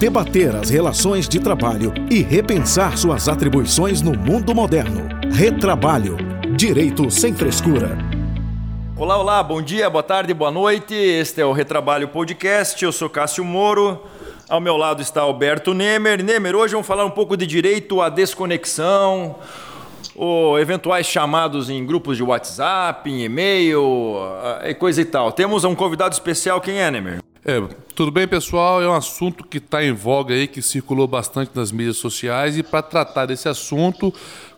debater as relações de trabalho e repensar suas atribuições no mundo moderno. Retrabalho. Direito sem frescura. Olá, olá, bom dia, boa tarde, boa noite. Este é o Retrabalho Podcast. Eu sou Cássio Moro. Ao meu lado está Alberto Nemer. Nemer, hoje vamos falar um pouco de direito à desconexão, ou eventuais chamados em grupos de WhatsApp, em e-mail e coisa e tal. Temos um convidado especial, quem é, Nemer? É, tudo bem, pessoal? É um assunto que está em voga aí, que circulou bastante nas mídias sociais. E para tratar desse assunto,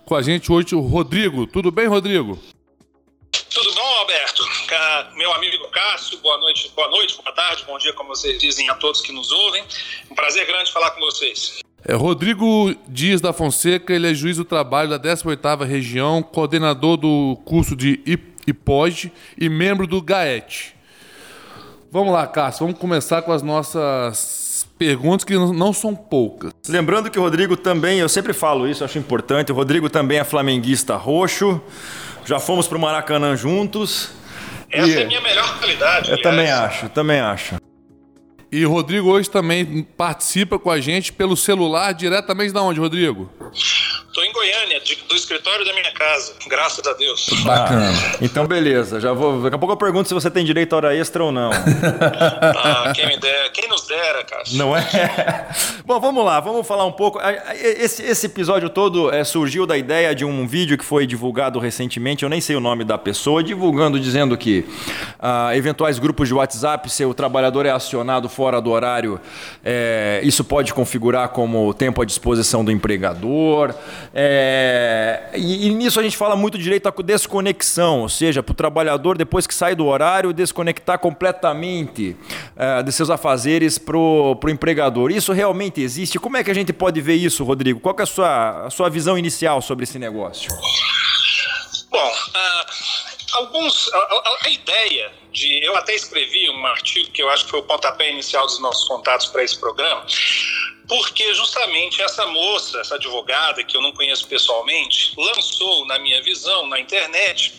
com a gente hoje o Rodrigo. Tudo bem, Rodrigo? Tudo bom, Alberto? Meu amigo Cássio, boa noite, boa noite, boa tarde, bom dia, como vocês dizem a todos que nos ouvem. Um prazer grande falar com vocês. É, Rodrigo Dias da Fonseca, ele é juiz do trabalho da 18ª região, coordenador do curso de IPOD e membro do GAET. Vamos lá, Cássio, vamos começar com as nossas perguntas que não são poucas. Lembrando que o Rodrigo também, eu sempre falo isso, acho importante, o Rodrigo também é flamenguista roxo, já fomos para o Maracanã juntos. Essa e... é a minha melhor qualidade. Eu aliás. também acho, também acho. E Rodrigo hoje também participa com a gente pelo celular, diretamente da onde, Rodrigo? Estou em Goiânia, de, do escritório da minha casa, graças a Deus. Bacana. Ah, então, beleza. Já vou. Daqui a pouco eu pergunto se você tem direito a hora extra ou não. ah, quem me dera, quem nos dera, cara. Não é? Bom, vamos lá, vamos falar um pouco. Esse, esse episódio todo é, surgiu da ideia de um vídeo que foi divulgado recentemente, eu nem sei o nome da pessoa, divulgando, dizendo que ah, eventuais grupos de WhatsApp, se o trabalhador é acionado fora do horário, é, isso pode configurar como tempo à disposição do empregador. É, e, e, nisso a gente fala muito direito à desconexão, ou seja, para o trabalhador, depois que sai do horário, desconectar completamente é, de seus afazeres para o empregador. Isso realmente existe? Como é que a gente pode ver isso, Rodrigo? Qual é a sua, a sua visão inicial sobre esse negócio? Bom, uh, alguns. A, a, ideia de. Eu até escrevi um artigo que eu acho que foi o pontapé inicial dos nossos contatos para esse programa porque justamente essa moça, essa advogada, que eu não conheço pessoalmente, lançou, na minha visão, na internet,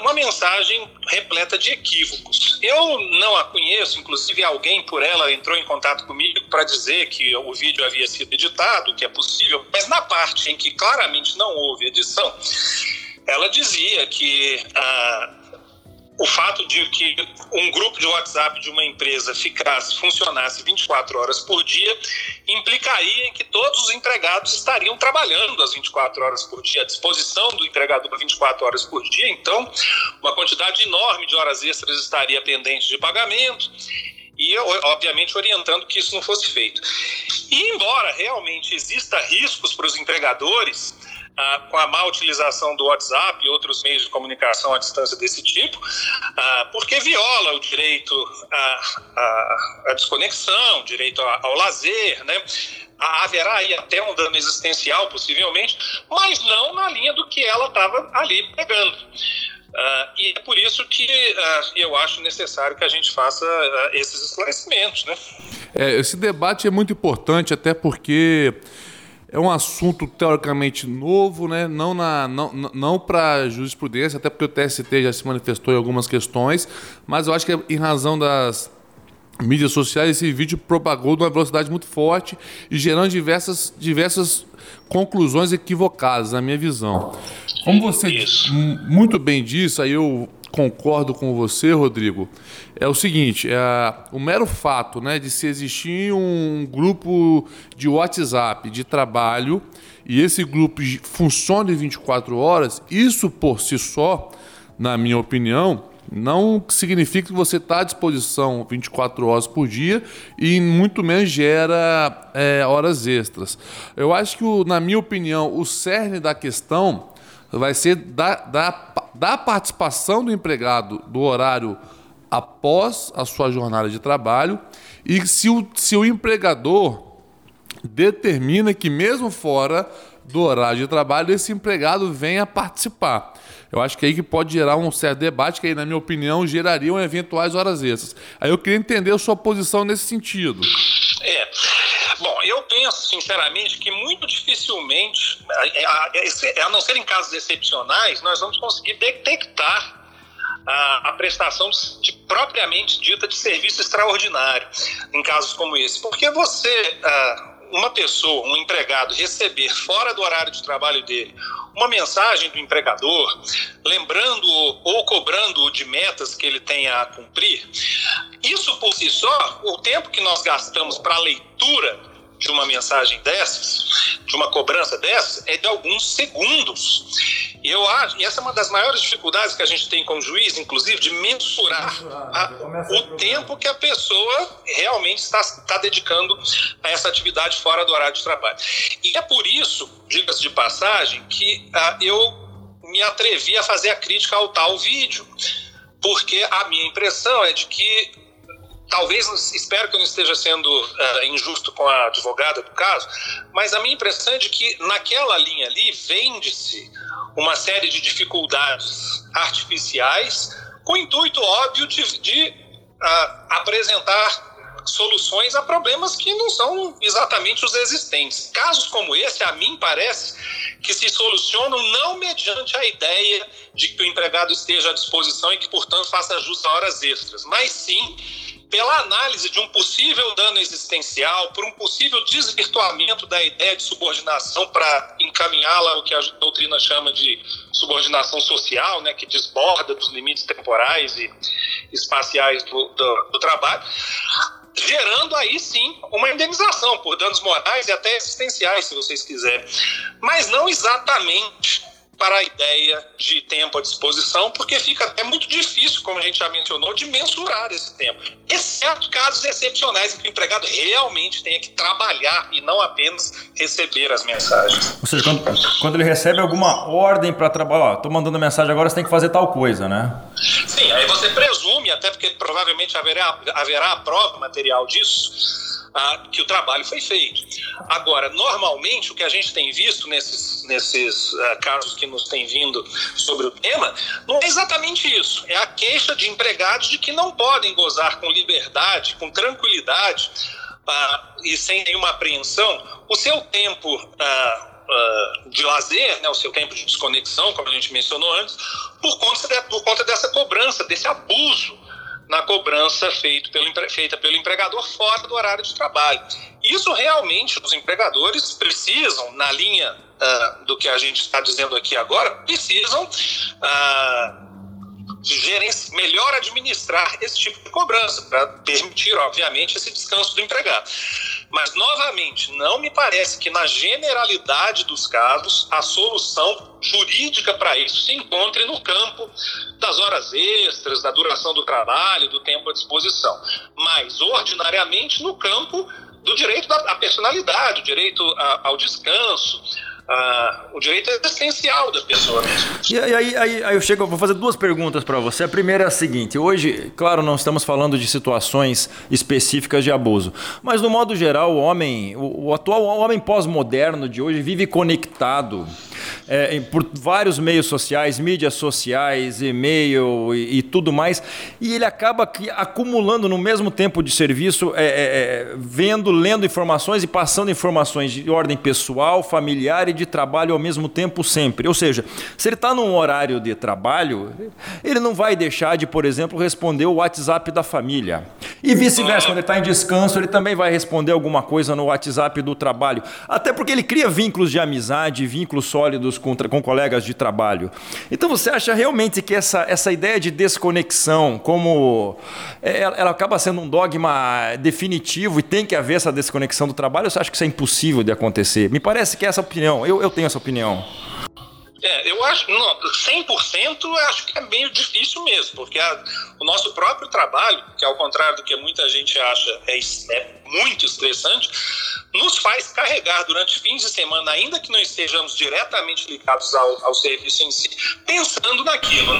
uma mensagem repleta de equívocos. Eu não a conheço, inclusive alguém por ela entrou em contato comigo para dizer que o vídeo havia sido editado, que é possível, mas na parte em que claramente não houve edição, ela dizia que ah, o fato de que um grupo de WhatsApp de uma empresa ficasse, funcionasse 24 horas por dia, implicaria em que todos os empregados estariam trabalhando as 24 horas por dia, à disposição do empregador 24 horas por dia, então uma quantidade enorme de horas extras estaria pendente de pagamento e, obviamente, orientando que isso não fosse feito. E, embora realmente exista riscos para os empregadores, ah, com a má utilização do WhatsApp e outros meios de comunicação à distância desse tipo, ah, porque viola o direito à, à, à desconexão, direito ao, ao lazer, né? haverá aí até um dano existencial, possivelmente, mas não na linha do que ela estava ali pegando. Uh, e é por isso que uh, eu acho necessário que a gente faça uh, esses esclarecimentos. Né? É, esse debate é muito importante, até porque é um assunto teoricamente novo, né? não, na, não, não para jurisprudência, até porque o TST já se manifestou em algumas questões, mas eu acho que é em razão das mídias sociais esse vídeo propagou numa velocidade muito forte e gerando diversas, diversas conclusões equivocadas, na minha visão. Como você muito bem disse, aí eu concordo com você, Rodrigo, é o seguinte: é, o mero fato né, de se existir um grupo de WhatsApp de trabalho e esse grupo funciona em 24 horas, isso por si só, na minha opinião, não significa que você está à disposição 24 horas por dia e muito menos gera é, horas extras. Eu acho que, na minha opinião, o cerne da questão vai ser da, da, da participação do empregado do horário após a sua jornada de trabalho e se o, se o empregador determina que, mesmo fora do horário de trabalho, esse empregado venha participar. Eu acho que aí que pode gerar um certo debate, que aí, na minha opinião, gerariam eventuais horas extras. Aí eu queria entender a sua posição nesse sentido. É. Bom, eu penso, sinceramente, que muito dificilmente, a, não ser em casos excepcionais, nós vamos conseguir detectar a, a prestação de, propriamente dita de serviço extraordinário em casos como esse. Porque você, uh, uma pessoa, um empregado, receber fora do horário de trabalho dele uma mensagem do empregador, lembrando ou cobrando de metas que ele tenha a cumprir, isso por si só, o tempo que nós gastamos para leitura de uma mensagem dessas, de uma cobrança dessas, é de alguns segundos. E eu acho, e essa é uma das maiores dificuldades que a gente tem como juiz, inclusive, de mensurar, mensurar a, o tempo que a pessoa realmente está, está dedicando a essa atividade fora do horário de trabalho. E é por isso, diga-se de passagem, que ah, eu me atrevi a fazer a crítica ao tal vídeo. Porque a minha impressão é de que talvez, espero que eu não esteja sendo uh, injusto com a advogada do caso, mas a minha impressão é de que naquela linha ali vende-se uma série de dificuldades artificiais com o intuito óbvio de, de uh, apresentar soluções a problemas que não são exatamente os existentes. Casos como esse, a mim parece que se solucionam não mediante a ideia de que o empregado esteja à disposição e que, portanto, faça jus a horas extras, mas sim pela análise de um possível dano existencial, por um possível desvirtuamento da ideia de subordinação para encaminhá-la ao que a doutrina chama de subordinação social, né, que desborda dos limites temporais e espaciais do, do, do trabalho, gerando aí sim uma indenização por danos morais e até existenciais, se vocês quiserem. Mas não exatamente para a ideia de tempo à disposição, porque fica até muito difícil, como a gente já mencionou, de mensurar esse tempo. Exceto casos excepcionais em que o empregado realmente tenha que trabalhar e não apenas receber as mensagens. Ou seja, quando, quando ele recebe alguma ordem para trabalhar, estou mandando mensagem agora, você tem que fazer tal coisa, né? Sim, aí você presume, até porque provavelmente haverá, haverá a prova material disso, que o trabalho foi feito. Agora, normalmente, o que a gente tem visto nesses, nesses uh, casos que nos têm vindo sobre o tema, não é exatamente isso. É a queixa de empregados de que não podem gozar com liberdade, com tranquilidade uh, e sem nenhuma apreensão o seu tempo. Uh, de lazer, né, o seu tempo de desconexão, como a gente mencionou antes, por conta, de, por conta dessa cobrança, desse abuso na cobrança feito pelo, feita pelo empregador fora do horário de trabalho. Isso realmente os empregadores precisam, na linha uh, do que a gente está dizendo aqui agora, precisam uh, melhor administrar esse tipo de cobrança, para permitir, obviamente, esse descanso do empregado. Mas, novamente, não me parece que na generalidade dos casos a solução jurídica para isso se encontre no campo das horas extras, da duração do trabalho, do tempo à disposição, mas ordinariamente no campo do direito à personalidade, o direito ao descanso, ah, o direito é essencial da pessoa mesmo. E aí, aí, aí eu chego, vou fazer duas perguntas para você. A primeira é a seguinte: hoje, claro, não estamos falando de situações específicas de abuso, mas no modo geral, o homem, o, o atual homem pós-moderno de hoje vive conectado é, por vários meios sociais, mídias sociais, e-mail e, e, tudo mais, e ele acaba acumulando no mesmo tempo de serviço, é, é, é, vendo, lendo informações e passando informações de ordem pessoal, familiar e de trabalho ao mesmo tempo sempre. Ou seja, se ele está num horário de trabalho, ele não vai deixar de, por exemplo, responder o WhatsApp da família. E vice-versa, quando ele está em descanso, ele também vai responder alguma coisa no WhatsApp do trabalho. Até porque ele cria vínculos de amizade, vínculos sólidos com, com colegas de trabalho. Então você acha realmente que essa, essa ideia de desconexão, como é, ela acaba sendo um dogma definitivo e tem que haver essa desconexão do trabalho, você acha que isso é impossível de acontecer? Me parece que é essa opinião, eu, eu tenho essa opinião. É, eu acho, não, 100% eu acho que é meio difícil mesmo, porque a, o nosso próprio trabalho, que ao contrário do que muita gente acha é, é muito estressante, nos faz carregar durante fins de semana, ainda que não estejamos diretamente ligados ao, ao serviço em si, pensando naquilo.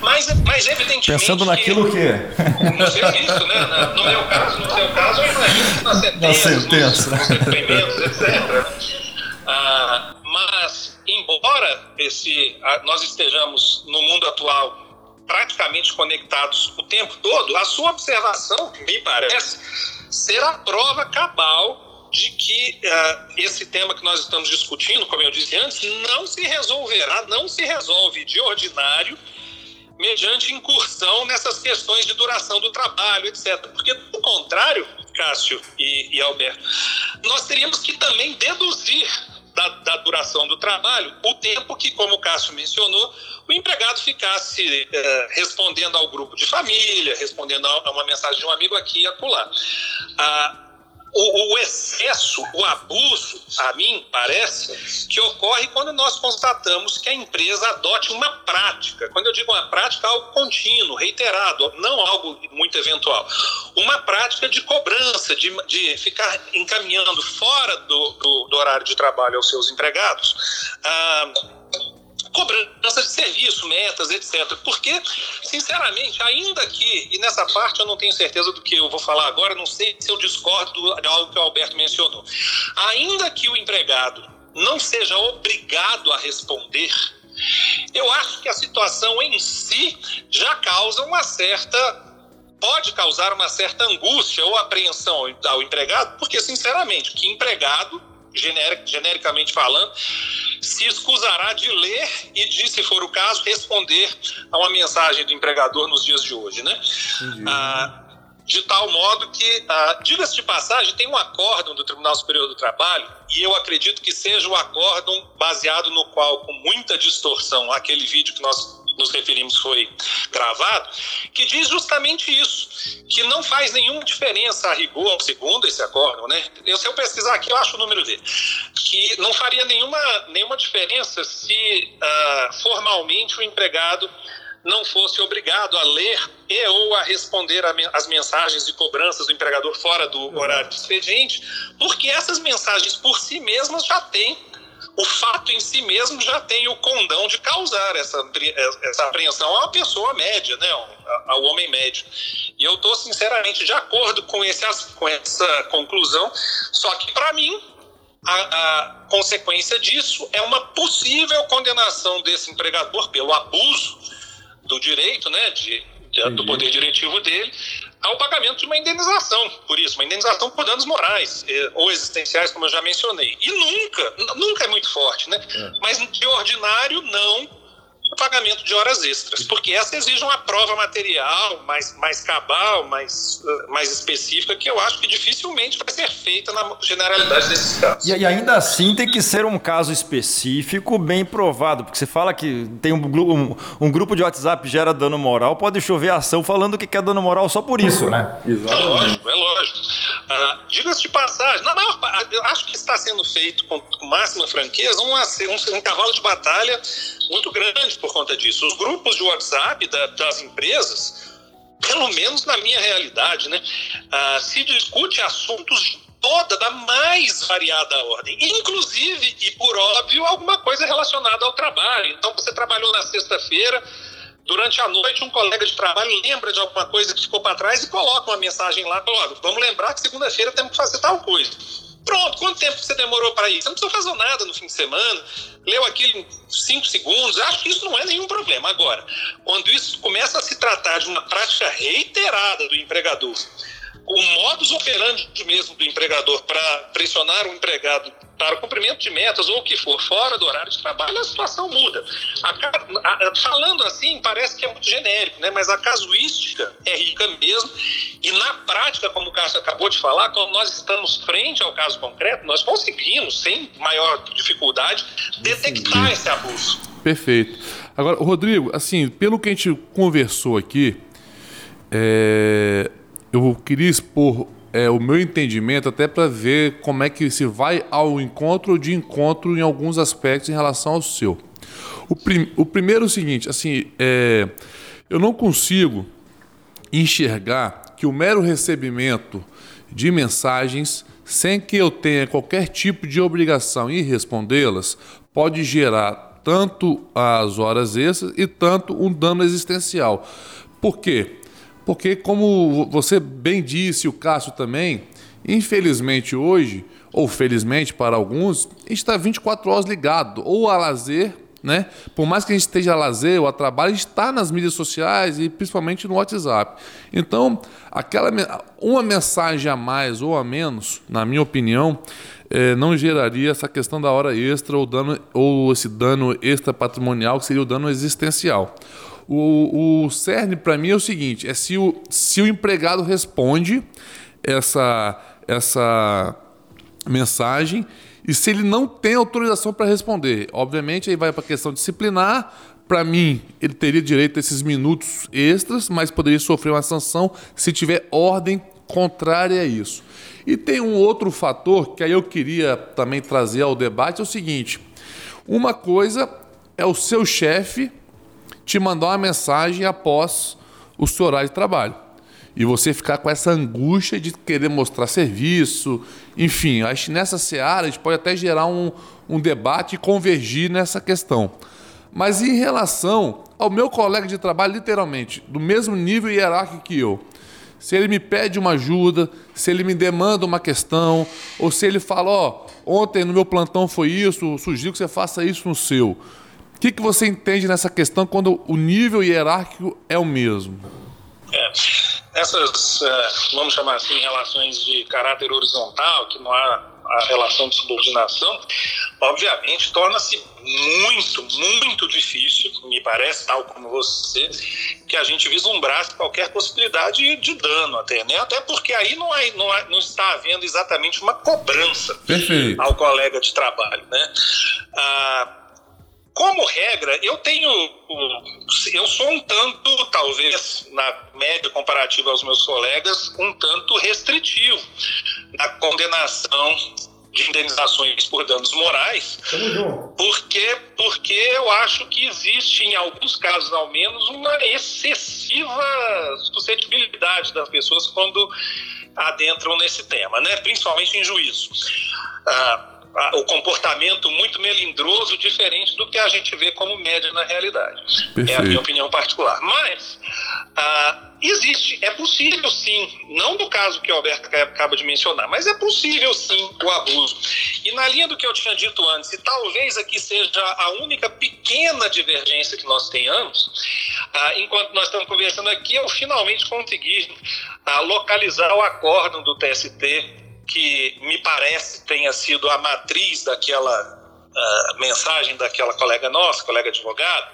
Mas, mas evidentemente. Pensando naquilo que. No serviço, né? No meu caso, no seu caso, eu imagino nas sentenças, nos, nos depoimentos, etc. Ah, mas, embora esse, nós estejamos no mundo atual praticamente conectados o tempo todo, a sua observação, me parece, será a prova cabal de que uh, esse tema que nós estamos discutindo, como eu disse antes, não se resolverá, não se resolve de ordinário mediante incursão nessas questões de duração do trabalho, etc. Porque, do contrário, Cássio e, e Alberto, nós teríamos que também deduzir da, da, duração do trabalho o tempo que, como o Cássio mencionou, o empregado ficasse eh, respondendo ao grupo de família, respondendo a, uma mensagem de um amigo aqui e acolá. Ah, o, o, excesso, o abuso, a mim parece, que ocorre quando nós constatamos que a empresa adote uma prática. Quando eu digo uma prática, algo contínuo, reiterado, não algo muito eventual. Uma prática de cobrança, de, de ficar encaminhando fora do, do, do horário de trabalho aos seus empregados. Ah, cobrança de serviço, metas, etc. Porque, sinceramente, ainda que, e nessa parte eu não tenho certeza do que eu vou falar agora, não sei se eu discordo de algo que o Alberto mencionou. Ainda que o empregado não seja obrigado a responder, eu acho que a situação em si já causa uma certa pode causar uma certa angústia ou apreensão ao empregado, porque, sinceramente, que empregado genericamente falando, se escusará de ler e de, se for o caso, responder a uma mensagem do empregador nos dias de hoje, né? Ah, de tal modo que, ah, diga-se de passagem, tem um acórdão do Tribunal Superior do Trabalho, e eu acredito que seja o acórdão baseado no qual, com muita distorção, aquele vídeo que nós nos referimos foi gravado, que diz justamente isso, que não faz nenhuma diferença a rigor, segundo esse acórdão, né? Eu, se eu pesquisar aqui, eu acho o número dele, que não faria nenhuma, nenhuma diferença se uh, formalmente o empregado não fosse obrigado a ler e ou a responder as mensagens de cobranças do empregador fora do horário de expediente, porque essas mensagens por si mesmas já têm o fato em si mesmo já tem o condão de causar essa, essa apreensão a uma pessoa média, né, ao homem médio. E eu estou sinceramente de acordo com, esse, com essa conclusão, só que para mim a, a, consequência disso é uma possível condenação desse empregador pelo abuso do direito, né, de, do poder diretivo dele, ao pagamento de uma indenização por isso, uma indenização por danos morais eh, ou existenciais, como eu já mencionei. E nunca, nunca é muito forte, né? É. Mas de ordinário, não o pagamento de horas extras, porque essa exige uma prova material mais, mais cabal, mais, mais específica, que eu acho que dificilmente vai ser feita na generalidade desses casos. E, ainda assim tem que ser um caso específico, bem provado, porque você fala que tem um, um, um grupo de WhatsApp gera dano moral, pode chover ação falando que quer dano moral só por isso, né? Exatamente. É lógico, é lógico. Ah, Diga-se de passagem, na maior, eu acho que está sendo feito com, com máxima franqueza um, um, um cavalo de batalha muito grande por conta disso. Os grupos de WhatsApp da, das empresas, pelo menos na minha realidade, né, ah, se discute assuntos de toda, da mais variada ordem, inclusive, e por óbvio, alguma coisa relacionada ao trabalho. Então, você trabalhou na sexta-feira, durante a noite, um colega de trabalho lembra de alguma coisa que ficou para trás e coloca uma mensagem lá, coloca, vamos lembrar que segunda-feira temos que fazer tal coisa. Pronto, quanto tempo você demorou para ir? Você não precisa fazer nada no fim de semana, leu aquilo em cinco segundos, acho que isso não é nenhum problema. Agora, quando isso começa a se tratar de uma prática reiterada do empregador, o modus operandi mesmo do empregador para pressionar o empregado para o cumprimento de metas ou o que for fora do horário de trabalho, a situação muda. A, a, falando assim, parece que é muito genérico, né? mas a casuística é rica mesmo. E na prática, como o Cássio acabou de falar, quando nós estamos frente ao caso concreto, nós conseguimos, sem maior dificuldade, detectar esse abuso. Perfeito. Agora, Rodrigo, assim, pelo que a gente conversou aqui, é, eu queria expor é, o meu entendimento até para ver como é que se vai ao encontro de encontro em alguns aspectos em relação ao seu. O, prim, o primeiro é o seguinte, assim, é, eu não consigo enxergar que o mero recebimento de mensagens sem que eu tenha qualquer tipo de obrigação em respondê-las pode gerar tanto as horas extras e tanto um dano existencial. Por quê? Porque, como você bem disse, o Cássio também, infelizmente hoje, ou felizmente para alguns, a gente está 24 horas ligado, ou a lazer, né? Por mais que a gente esteja a lazer ou a trabalho, a gente está nas mídias sociais e principalmente no WhatsApp. Então, aquela uma mensagem a mais ou a menos, na minha opinião, é, não geraria essa questão da hora extra ou, dano, ou esse dano extra patrimonial, que seria o dano existencial. O, o cerne para mim é o seguinte: é se o, se o empregado responde essa, essa mensagem e se ele não tem autorização para responder. Obviamente, aí vai para a questão disciplinar. Para mim, ele teria direito a esses minutos extras, mas poderia sofrer uma sanção se tiver ordem contrária a isso. E tem um outro fator que aí eu queria também trazer ao debate: é o seguinte. Uma coisa é o seu chefe te mandar uma mensagem após o seu horário de trabalho. E você ficar com essa angústia de querer mostrar serviço, enfim, acho que nessa seara a gente pode até gerar um, um debate e convergir nessa questão. Mas em relação ao meu colega de trabalho, literalmente, do mesmo nível hierárquico que eu, se ele me pede uma ajuda, se ele me demanda uma questão, ou se ele fala, ó, oh, ontem no meu plantão foi isso, sugiro que você faça isso no seu. O que, que você entende nessa questão quando o nível hierárquico é o mesmo? É, essas, é, vamos chamar assim, relações de caráter horizontal, que não há a relação de subordinação, obviamente torna-se muito, muito difícil, me parece, tal como você, que a gente vislumbrasse qualquer possibilidade de dano até, né? Até porque aí não, é, não, é, não está havendo exatamente uma cobrança Perfeito. ao colega de trabalho, né? Ah, como regra, eu tenho. Eu sou um tanto, talvez, na média comparativa aos meus colegas, um tanto restritivo na condenação de indenizações por danos morais, porque, porque eu acho que existe, em alguns casos ao menos, uma excessiva suscetibilidade das pessoas quando adentram nesse tema, né? principalmente em juízo. Ah, o comportamento muito melindroso, diferente do que a gente vê como média na realidade. Perfeito. É a minha opinião particular. Mas ah, existe, é possível sim, não no caso que o Alberto acaba de mencionar, mas é possível sim o abuso. E na linha do que eu tinha dito antes, e talvez aqui seja a única pequena divergência que nós tenhamos, ah, enquanto nós estamos conversando aqui, eu finalmente consegui ah, localizar o acórdão do TST que me parece tenha sido a matriz daquela uh, mensagem daquela colega nossa, colega advogado.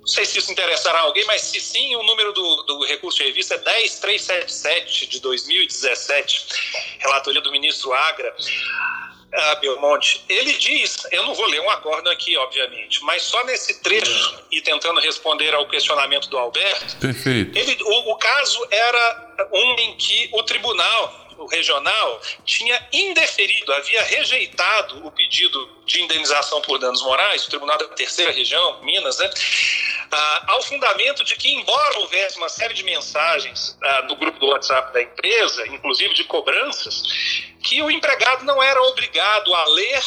Não sei se isso interessará a alguém, mas se sim, o número do, do recurso de revista é 10377 de 2017, relatoria do ministro Agra. Ah, Belmonte, ele diz, eu não vou ler um acordo aqui, obviamente, mas só nesse trecho e tentando responder ao questionamento do Alberto. Perfeito. Ele, o, o caso era um em que o tribunal o regional tinha indeferido, havia rejeitado o pedido de indenização por danos morais, o Tribunal da Terceira Região, Minas, né, ah, ao fundamento de que, embora houvesse uma série de mensagens ah, no grupo do WhatsApp da empresa, inclusive de cobranças, que o empregado não era obrigado a ler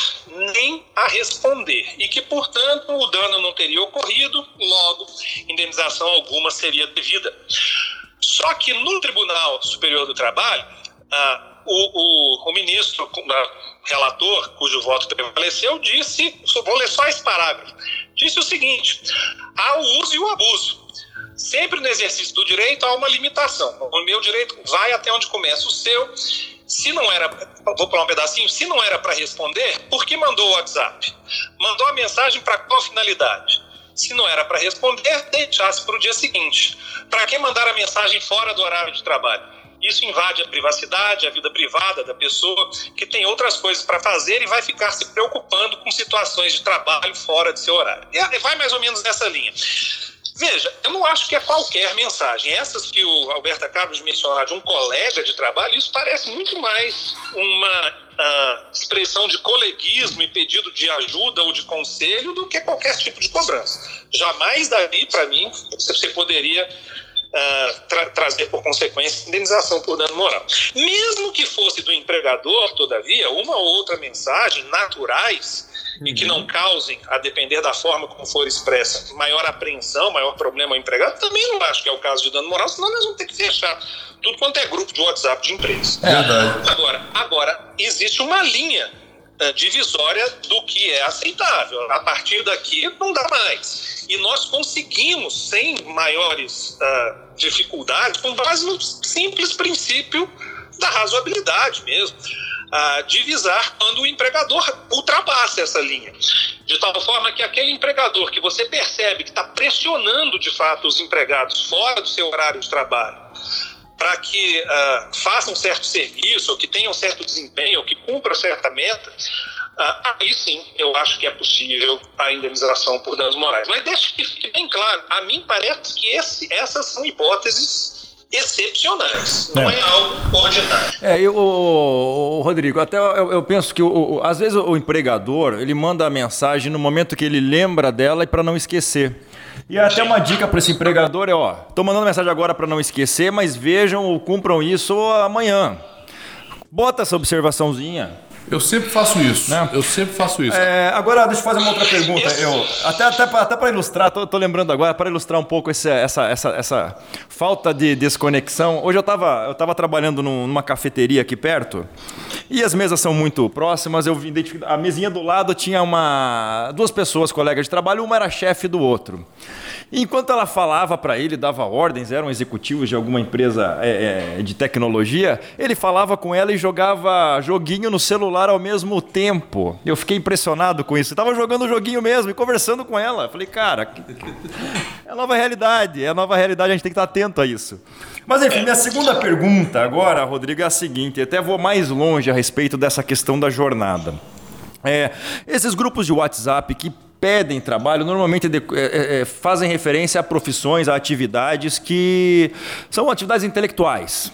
nem a responder e que, portanto, o dano não teria ocorrido, logo, indenização alguma seria devida. Só que no Tribunal Superior do Trabalho, ah, o, o, o, ministro, relator, cujo voto prevaleceu, disse, vou ler só esse parágrafo, disse o seguinte: há o uso e o abuso. Sempre no exercício do direito há uma limitação. O meu direito vai até onde começa o seu. Se não era, vou pular um pedacinho, se não era para responder, por que mandou o WhatsApp? Mandou a mensagem para qual finalidade? Se não era para responder, deixasse para o dia seguinte. Para que mandar a mensagem fora do horário de trabalho? Isso invade a privacidade, a vida privada da pessoa, que tem outras coisas para fazer e vai ficar se preocupando com situações de trabalho fora de seu horário. E vai mais ou menos nessa linha. Veja, eu não acho que é qualquer mensagem. Essas que o Alberto acaba de mencionar de um colega de trabalho, isso parece muito mais uma uh, expressão de coleguismo e pedido de ajuda ou de conselho do que qualquer tipo de cobrança. Jamais daí, para mim, você poderia uh, tra trazer por consequência indenização por dano moral. Mesmo que fosse do empregador, todavia, uma ou outra mensagem naturais e que não causem, a depender da forma como for expressa, maior apreensão, maior problema ao empregado, também não acho que é o caso de dano moral, senão nós vamos ter que fechar tudo quanto é grupo de WhatsApp de empresas. É verdade. Agora, agora existe uma linha divisória do que é aceitável. A partir daqui não dá mais. E nós conseguimos, sem maiores uh, dificuldades, com base no simples princípio da razoabilidade mesmo. a divisar quando o empregador ultrapassa essa linha. De tal forma que aquele empregador que você percebe que está pressionando de fato os empregados fora do seu horário de trabalho, para que uh, façam um certo serviço, ou que tenham um certo desempenho, ou que cumpram certa meta, uh, aí sim eu acho que é possível a indenização por danos morais. Mas deixa que fique bem claro, a mim parece que esse, essas são hipóteses excepcionais, não é, é algo ordinário. É, eu, o, o Rodrigo, até eu, eu penso que o, o, às vezes o empregador ele manda a mensagem no momento que ele lembra dela e para não esquecer. E até uma dica para esse empregador é, ó, tô mandando mensagem agora para não esquecer, mas vejam ou cumpram isso amanhã. Bota essa observaçãozinha. Eu sempre faço isso. Né? Eu sempre faço isso. É, agora, deixa eu fazer uma outra pergunta. Eu, até até, até para ilustrar, tô, tô, lembrando agora, para ilustrar um pouco esse, essa, essa, essa falta de desconexão. Hoje eu estava eu tava trabalhando numa cafeteria aqui perto e as mesas são muito próximas. Eu a mesinha do lado tinha uma duas pessoas, colegas de trabalho, uma era chefe do outro. Enquanto ela falava para ele, dava ordens, eram executivos de alguma empresa é, é, de tecnologia, ele falava com ela e jogava joguinho no celular ao mesmo tempo. Eu fiquei impressionado com isso. Estava jogando o joguinho mesmo e conversando com ela. Falei, cara, é a nova realidade, é a nova realidade, a gente tem que estar atento a isso. Mas enfim, minha segunda pergunta agora, Rodrigo, é a seguinte: até vou mais longe a respeito dessa questão da jornada. É, esses grupos de WhatsApp que pedem trabalho normalmente é, é, é, fazem referência a profissões, a atividades que são atividades intelectuais.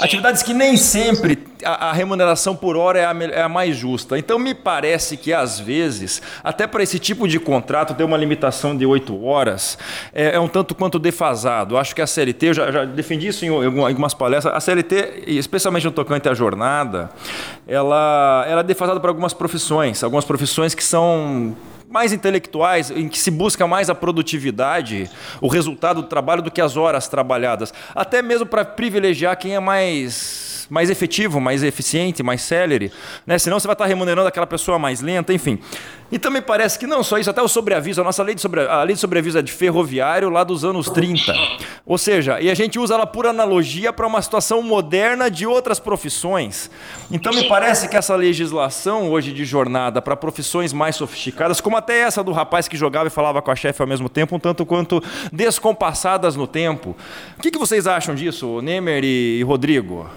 Atividades que nem sempre a, remuneração por hora é a, é a, mais justa. Então, me parece que, às vezes, até para esse tipo de contrato ter uma limitação de oito horas é, é, um tanto quanto defasado. Acho que a CLT, eu já, já defendi isso em, em algumas palestras, a CLT, especialmente no tocante à jornada, ela, ela é defasada para algumas profissões. Algumas profissões que são mais intelectuais, em que se busca mais a produtividade, o resultado do trabalho do que as horas trabalhadas. Até mesmo para privilegiar quem é mais mais efetivo, mais eficiente, mais célere, né? Senão você vai estar remunerando aquela pessoa mais lenta, enfim. E também parece que não só isso, até o sobreaviso, a nossa lei de, sobre, a lei de sobreaviso é de ferroviário lá dos anos 30. Ou seja, e a gente usa ela por analogia para uma situação moderna de outras profissões. Então me parece que essa legislação hoje de jornada para profissões mais sofisticadas, como até essa do rapaz que jogava e falava com a chefe ao mesmo tempo, um tanto quanto descompassadas no tempo. O que, que vocês acham disso, Nemer e Rodrigo?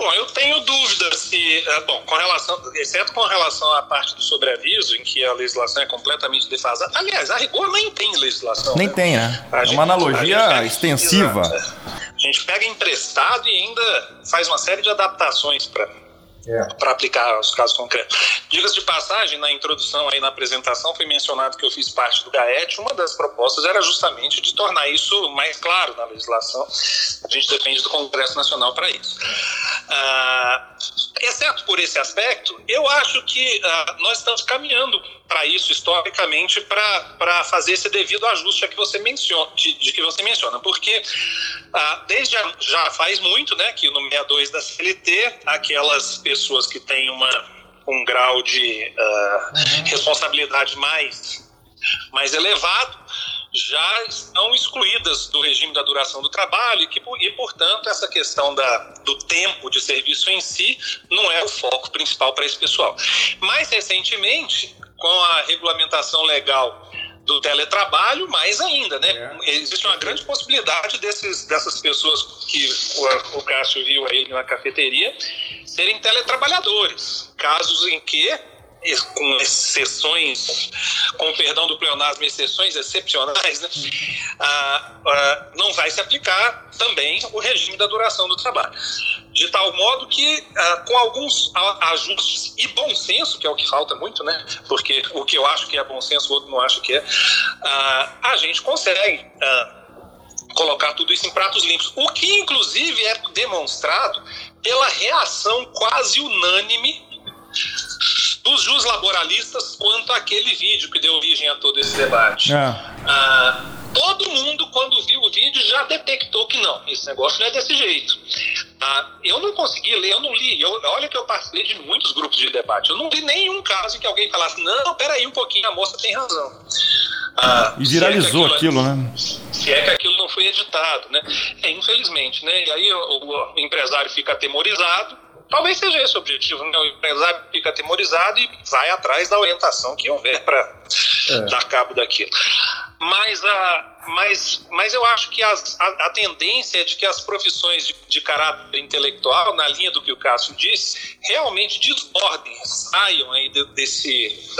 Bom, eu tenho dúvidas se, é, bom, com relação, exceto com relação à parte do sobreaviso, em que a legislação é completamente defasada. Aliás, a rigor nem tem legislação. Nem né? tem, né? A é gente, uma analogia extensiva. A gente pega emprestado e ainda faz uma série de adaptações para é. para aplicar os casos concretos. Diga-se de passagem, na introdução aí na apresentação foi mencionado que eu fiz parte do GAET. Uma das propostas era justamente de tornar isso mais claro na legislação. A gente depende do Congresso Nacional para isso. Ah, exceto por esse aspecto, eu acho que ah, nós estamos caminhando para isso historicamente para fazer esse devido ajuste que você menciona, de, de que você menciona, porque ah, desde já, já faz muito, né, que no 62 da CLT aquelas pessoas que têm uma um grau de uh, responsabilidade mais mais elevado já estão excluídas do regime da duração do trabalho e, e portanto, essa questão da, do tempo de serviço em si não é o foco principal para esse pessoal. Mais recentemente, com a regulamentação legal do teletrabalho, mais ainda, né? É. Existe uma grande possibilidade desses, dessas pessoas que o, o Cássio viu aí na cafeteria serem teletrabalhadores. Casos em que com exceções, com perdão do pleonasmo, exceções excepcionais, né? ah, ah, não vai se aplicar também o regime da duração do trabalho. De tal modo que, ah, com alguns ajustes e bom senso, que é o que falta muito, né? porque o que eu acho que é bom senso, o outro não acha que é, ah, a gente consegue ah, colocar tudo isso em pratos limpos. O que, inclusive, é demonstrado pela reação quase unânime dos jus laboralistas quanto àquele vídeo que deu origem a todo esse debate. É. Ah, todo mundo, quando viu o vídeo, já detectou que não, esse negócio não é desse jeito. Ah, eu não consegui ler, eu não li. Eu, olha que eu participei de muitos grupos de debate. Eu não vi nenhum caso em que alguém falasse: não, peraí um pouquinho, a moça tem razão. Ah, e viralizou é aquilo, aquilo, né? Se é que aquilo não foi editado, né? É, infelizmente, né? E aí o, o empresário fica atemorizado Talvez seja esse o objetivo. Né? O empresário fica atemorizado e vai atrás da orientação que houver para é. dar cabo daquilo. Mas, a, mas, mas eu acho que as, a, a, tendência é de que as profissões de, de, caráter intelectual, na linha do que o Cássio disse, realmente desbordem, saiam aí de, desse,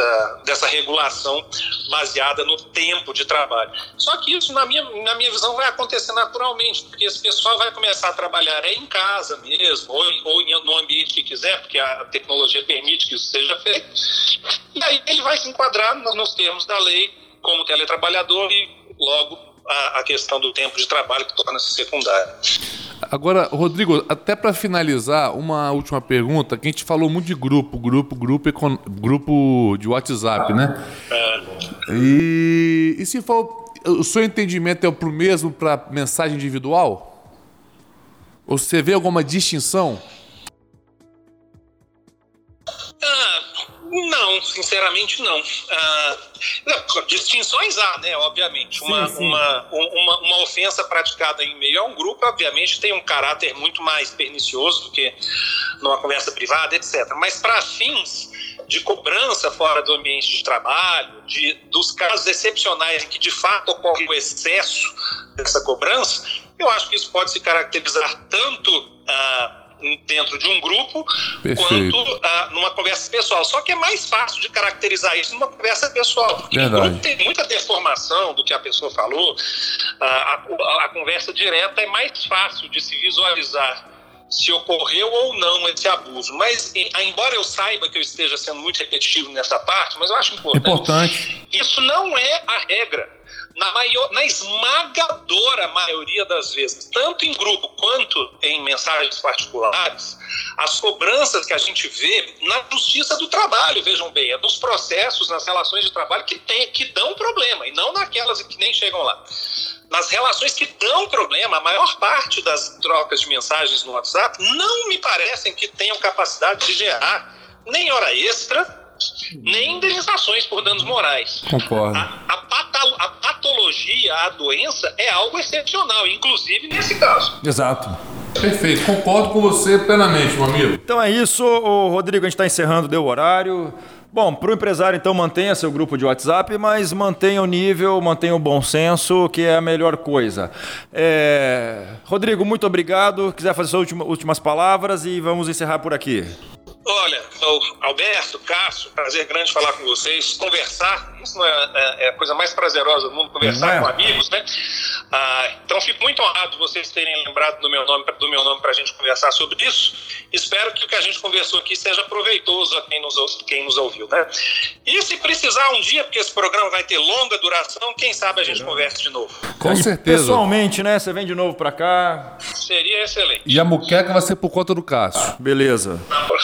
dessa regulação baseada no tempo de trabalho. Só que isso, na minha, na minha visão, vai acontecer naturalmente, porque esse pessoal vai começar a trabalhar é em casa mesmo, ou, ou no ambiente que quiser, porque a tecnologia permite que isso seja feito. E aí ele vai se enquadrar nos termos da lei como teletrabalhador e logo a, questão do tempo de trabalho que torna-se secundária. Agora, Rodrigo, até para finalizar, uma última pergunta, que a gente falou muito de grupo, grupo, grupo, grupo de WhatsApp, né? É. E, e se for, o seu entendimento é o mesmo para mensagem individual? Você vê alguma distinção? Não, sinceramente não. Ah, distinções há, né? Obviamente. Uma, sim, sim. Uma, uma, uma, ofensa praticada em meio a um grupo, obviamente, tem um caráter muito mais pernicioso do que numa conversa privada, etc. Mas para fins de cobrança fora do ambiente de trabalho, de, dos casos excepcionais em que de fato ocorre o excesso dessa cobrança, eu acho que isso pode se caracterizar tanto. Ah, dentro de um grupo Perfeito. quanto ah, numa conversa pessoal. Só que é mais fácil de caracterizar isso numa conversa pessoal, porque Verdade. grupo tem muita deformação do que a pessoa falou. Ah, a, a conversa direta é mais fácil de se visualizar se ocorreu ou não esse abuso. Mas, embora eu saiba que eu esteja sendo muito repetitivo nessa parte, mas eu acho importante. importante. Isso não é a regra na, maior, na esmagadora maioria das vezes, tanto em grupo quanto em mensagens particulares, as cobranças que a gente vê na justiça do trabalho, vejam bem, é dos processos, nas relações de trabalho que, tem, que dão problema, e não naquelas que nem chegam lá. Nas relações que dão problema, a maior parte das trocas de mensagens no WhatsApp não me parecem que tenham capacidade de gerar nem hora extra, nem indenizações por danos morais. Concordo. A, a, a, patologia, a doença é algo excepcional, inclusive nesse caso. Exato. Perfeito, concordo com você plenamente, meu amigo. Então é isso, Rodrigo, a gente está encerrando, deu horário. Bom, para o empresário, então, mantenha seu grupo de WhatsApp, mas mantenha o nível, mantenha o bom senso, que é a melhor coisa. É... Rodrigo, muito obrigado. Quiser fazer suas últimas palavras e vamos encerrar por aqui. Olha, Alberto, Cássio, prazer grande falar com vocês, conversar, isso não é, é, é a coisa mais prazerosa do mundo, conversar é. com amigos, né? Ah, então fico muito honrado vocês terem lembrado do meu nome, do meu nome para a gente conversar sobre isso. Espero que o que a gente conversou aqui seja proveitoso a quem nos, quem nos ouviu, né? E se precisar um dia, porque esse programa vai ter longa duração, quem sabe a gente conversa de novo. Com certeza. Pessoalmente, né? Você vem de novo para cá. Seria excelente. E a muqueca vai ser por conta do Cássio. Beleza.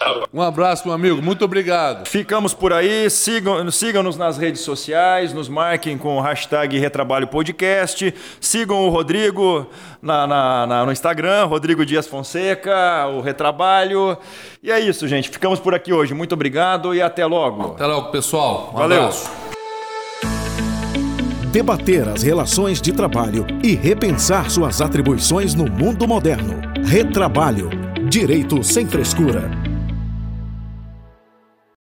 Um abraço, meu amigo. Muito obrigado. Ficamos por aí. Sigam-nos sigam nas redes sociais. Nos marquem com o hashtag Retrabalho Podcast. Sigam o Rodrigo na, na, na, no Instagram, Rodrigo Dias Fonseca, o Retrabalho. E é isso, gente. Ficamos por aqui hoje. Muito obrigado e até logo. Até logo, pessoal. Um Valeu. Abraço. Debater as relações de trabalho e repensar suas atribuições no mundo moderno. Retrabalho Direito sem frescura.